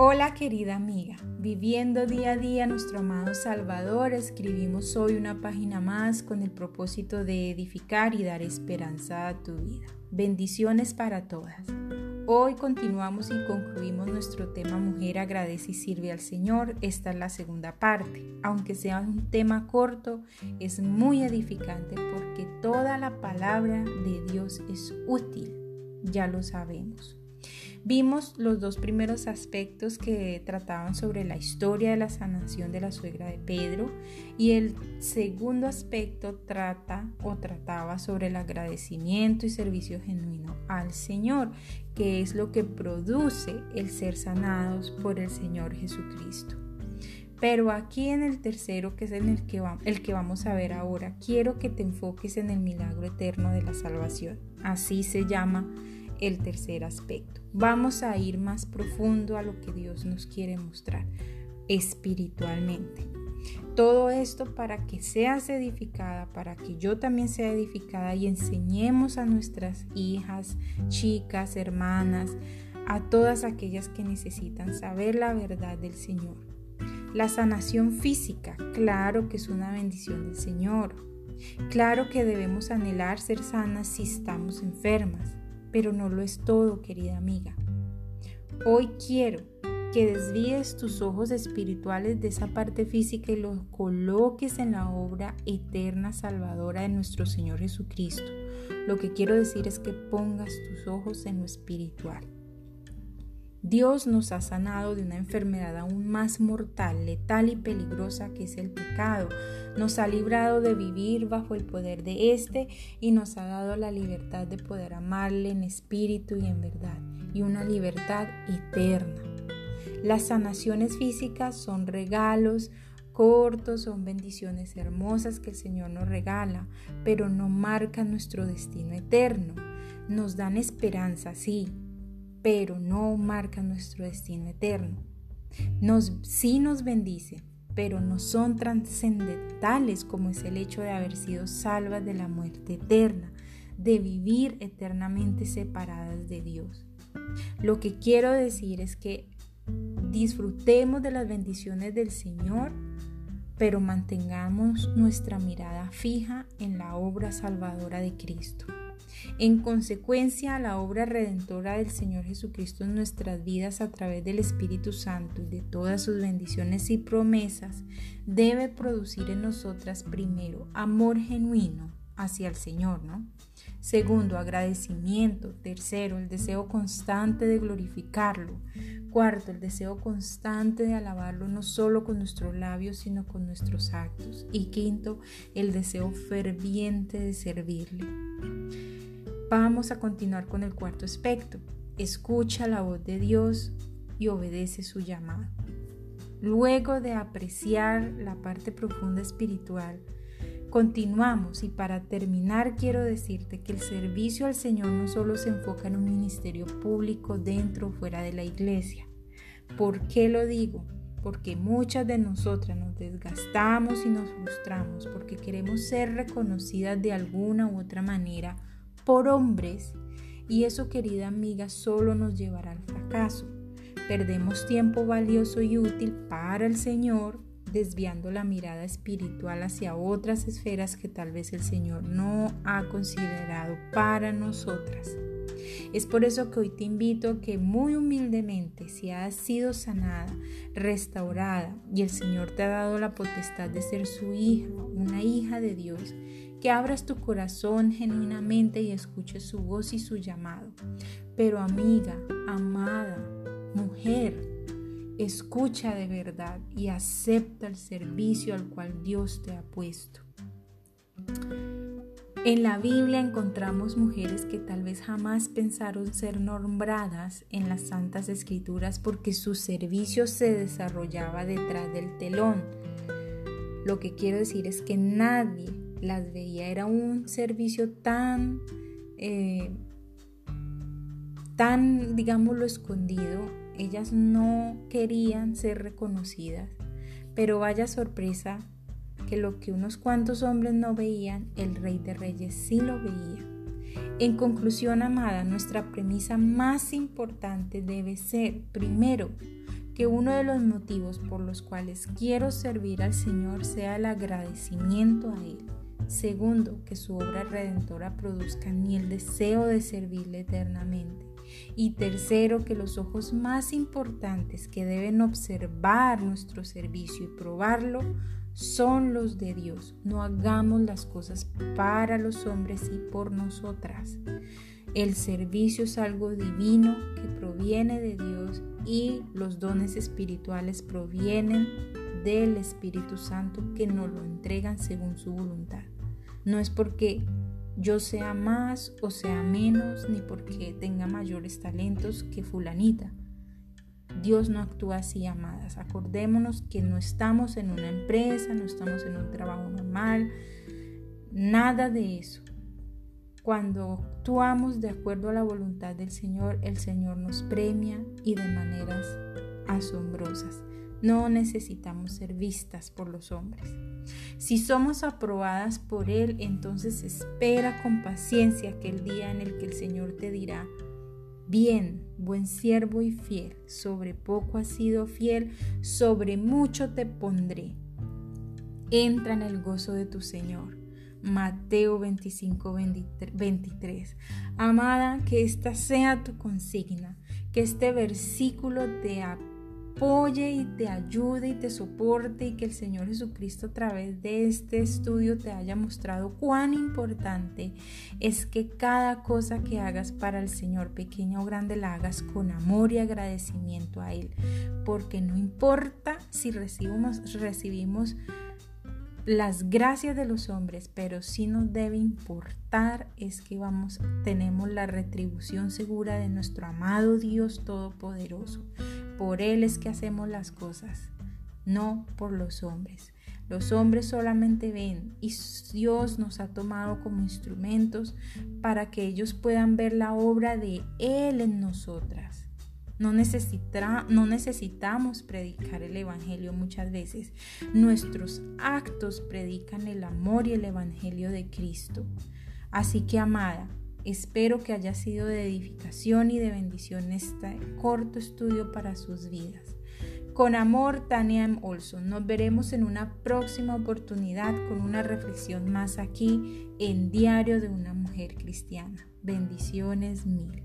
Hola querida amiga, viviendo día a día nuestro amado Salvador, escribimos hoy una página más con el propósito de edificar y dar esperanza a tu vida. Bendiciones para todas. Hoy continuamos y concluimos nuestro tema Mujer agradece y sirve al Señor. Esta es la segunda parte. Aunque sea un tema corto, es muy edificante porque toda la palabra de Dios es útil. Ya lo sabemos. Vimos los dos primeros aspectos que trataban sobre la historia de la sanación de la suegra de Pedro y el segundo aspecto trata o trataba sobre el agradecimiento y servicio genuino al Señor, que es lo que produce el ser sanados por el Señor Jesucristo. Pero aquí en el tercero, que es en el que, el que vamos a ver ahora, quiero que te enfoques en el milagro eterno de la salvación. Así se llama el tercer aspecto. Vamos a ir más profundo a lo que Dios nos quiere mostrar espiritualmente. Todo esto para que seas edificada, para que yo también sea edificada y enseñemos a nuestras hijas, chicas, hermanas, a todas aquellas que necesitan saber la verdad del Señor. La sanación física, claro que es una bendición del Señor. Claro que debemos anhelar ser sanas si estamos enfermas pero no lo es todo, querida amiga. Hoy quiero que desvíes tus ojos espirituales de esa parte física y los coloques en la obra eterna salvadora de nuestro Señor Jesucristo. Lo que quiero decir es que pongas tus ojos en lo espiritual. Dios nos ha sanado de una enfermedad aún más mortal, letal y peligrosa que es el pecado. Nos ha librado de vivir bajo el poder de éste y nos ha dado la libertad de poder amarle en espíritu y en verdad, y una libertad eterna. Las sanaciones físicas son regalos cortos, son bendiciones hermosas que el Señor nos regala, pero no marcan nuestro destino eterno. Nos dan esperanza, sí, pero no marca nuestro destino eterno. Nos, sí nos bendice, pero no son trascendentales como es el hecho de haber sido salvas de la muerte eterna, de vivir eternamente separadas de Dios. Lo que quiero decir es que disfrutemos de las bendiciones del Señor, pero mantengamos nuestra mirada fija en la obra salvadora de Cristo. En consecuencia, la obra redentora del Señor Jesucristo en nuestras vidas a través del Espíritu Santo y de todas sus bendiciones y promesas debe producir en nosotras primero amor genuino hacia el Señor, ¿no? Segundo, agradecimiento. Tercero, el deseo constante de glorificarlo. Cuarto, el deseo constante de alabarlo no solo con nuestros labios, sino con nuestros actos. Y quinto, el deseo ferviente de servirle. Vamos a continuar con el cuarto aspecto. Escucha la voz de Dios y obedece su llamado. Luego de apreciar la parte profunda espiritual, continuamos y para terminar quiero decirte que el servicio al Señor no solo se enfoca en un ministerio público dentro o fuera de la iglesia. ¿Por qué lo digo? Porque muchas de nosotras nos desgastamos y nos frustramos porque queremos ser reconocidas de alguna u otra manera por hombres y eso querida amiga solo nos llevará al fracaso. Perdemos tiempo valioso y útil para el Señor desviando la mirada espiritual hacia otras esferas que tal vez el Señor no ha considerado para nosotras. Es por eso que hoy te invito a que muy humildemente, si has sido sanada, restaurada y el Señor te ha dado la potestad de ser su hija, una hija de Dios, que abras tu corazón genuinamente y escuches su voz y su llamado. Pero amiga, amada, mujer, escucha de verdad y acepta el servicio al cual Dios te ha puesto. En la Biblia encontramos mujeres que tal vez jamás pensaron ser nombradas en las Santas Escrituras porque su servicio se desarrollaba detrás del telón. Lo que quiero decir es que nadie las veía. Era un servicio tan, eh, tan, digámoslo, escondido. Ellas no querían ser reconocidas. Pero vaya sorpresa que lo que unos cuantos hombres no veían, el rey de reyes sí lo veía. En conclusión, amada, nuestra premisa más importante debe ser, primero, que uno de los motivos por los cuales quiero servir al Señor sea el agradecimiento a Él. Segundo, que su obra redentora produzca en mí el deseo de servirle eternamente. Y tercero, que los ojos más importantes que deben observar nuestro servicio y probarlo son los de Dios. No hagamos las cosas para los hombres y por nosotras. El servicio es algo divino que proviene de Dios y los dones espirituales provienen del Espíritu Santo que nos lo entregan según su voluntad. No es porque yo sea más o sea menos, ni porque tenga mayores talentos que fulanita. Dios no actúa así, amadas. Acordémonos que no estamos en una empresa, no estamos en un trabajo normal, nada de eso. Cuando actuamos de acuerdo a la voluntad del Señor, el Señor nos premia y de maneras asombrosas. No necesitamos ser vistas por los hombres. Si somos aprobadas por Él, entonces espera con paciencia aquel día en el que el Señor te dirá, bien, buen siervo y fiel, sobre poco has sido fiel, sobre mucho te pondré. Entra en el gozo de tu Señor. Mateo 25, 23. Amada, que esta sea tu consigna, que este versículo te y te ayude y te soporte y que el Señor Jesucristo a través de este estudio te haya mostrado cuán importante es que cada cosa que hagas para el Señor, pequeña o grande, la hagas con amor y agradecimiento a Él, porque no importa si recibimos, recibimos las gracias de los hombres, pero sí nos debe importar es que vamos, tenemos la retribución segura de nuestro amado Dios Todopoderoso. Por Él es que hacemos las cosas, no por los hombres. Los hombres solamente ven y Dios nos ha tomado como instrumentos para que ellos puedan ver la obra de Él en nosotras. No, no necesitamos predicar el Evangelio muchas veces. Nuestros actos predican el amor y el Evangelio de Cristo. Así que, amada, espero que haya sido de edificación y de bendición este corto estudio para sus vidas. Con amor, Tania M. Olson. Nos veremos en una próxima oportunidad con una reflexión más aquí en Diario de una Mujer Cristiana. Bendiciones mil.